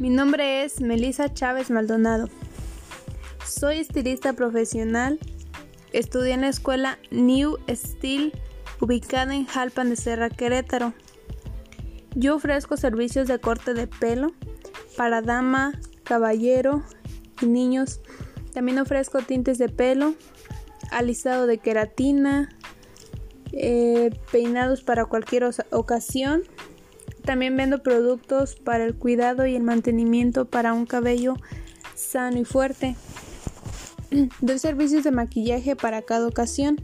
Mi nombre es Melissa Chávez Maldonado. Soy estilista profesional. Estudié en la escuela New Steel, ubicada en Jalpan de Serra, Querétaro. Yo ofrezco servicios de corte de pelo para dama, caballero y niños. También ofrezco tintes de pelo, alisado de queratina, eh, peinados para cualquier ocasión. También vendo productos para el cuidado y el mantenimiento para un cabello sano y fuerte. Doy servicios de maquillaje para cada ocasión,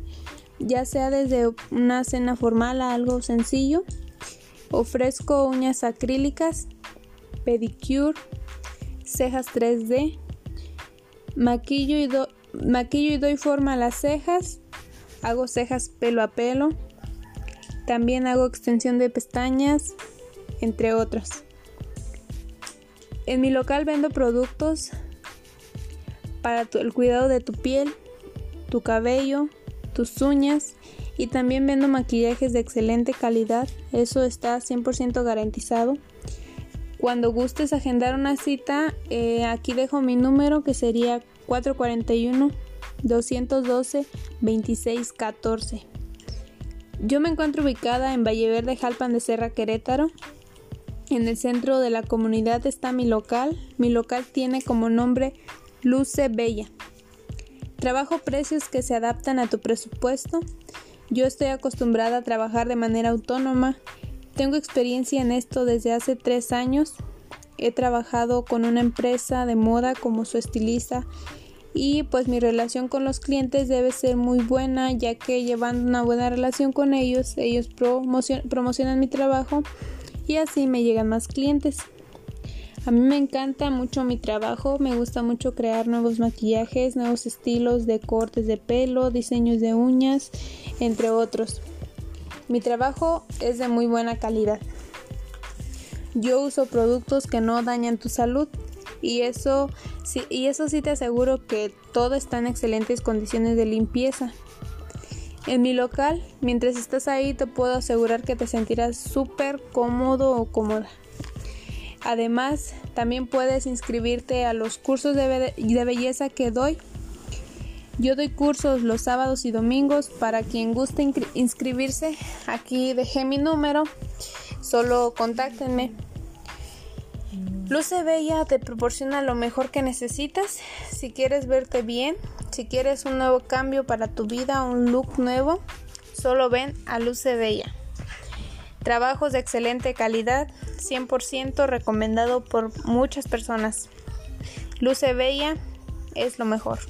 ya sea desde una cena formal a algo sencillo. Ofrezco uñas acrílicas, pedicure, cejas 3D, maquillo y, maquillo y doy forma a las cejas, hago cejas pelo a pelo, también hago extensión de pestañas, entre otros. En mi local vendo productos para el cuidado de tu piel, tu cabello, tus uñas y también vendo maquillajes de excelente calidad, eso está 100% garantizado. Cuando gustes agendar una cita, eh, aquí dejo mi número que sería 441 212 2614. Yo me encuentro ubicada en Valleverde, Jalpan de Serra, Querétaro. En el centro de la comunidad está mi local. Mi local tiene como nombre Luce Bella. Trabajo precios que se adaptan a tu presupuesto. Yo estoy acostumbrada a trabajar de manera autónoma. Tengo experiencia en esto desde hace tres años. He trabajado con una empresa de moda como su estilista y pues mi relación con los clientes debe ser muy buena ya que llevando una buena relación con ellos ellos promocionan mi trabajo y así me llegan más clientes. A mí me encanta mucho mi trabajo, me gusta mucho crear nuevos maquillajes, nuevos estilos de cortes de pelo, diseños de uñas, entre otros. Mi trabajo es de muy buena calidad. Yo uso productos que no dañan tu salud y eso, sí, y eso sí te aseguro que todo está en excelentes condiciones de limpieza. En mi local, mientras estás ahí, te puedo asegurar que te sentirás súper cómodo o cómoda. Además, también puedes inscribirte a los cursos de, belleza que doy. Yo doy cursos los sábados y domingos para quien guste inscribirse. Aquí dejé mi número. Solo contáctenme. Luce Bella te proporciona lo mejor que necesitas. Si quieres verte bien, si quieres un nuevo cambio para tu vida, un look nuevo, solo ven a Luce Bella. Trabajos de excelente calidad, 100% recomendado por muchas personas. Luce Bella es lo mejor.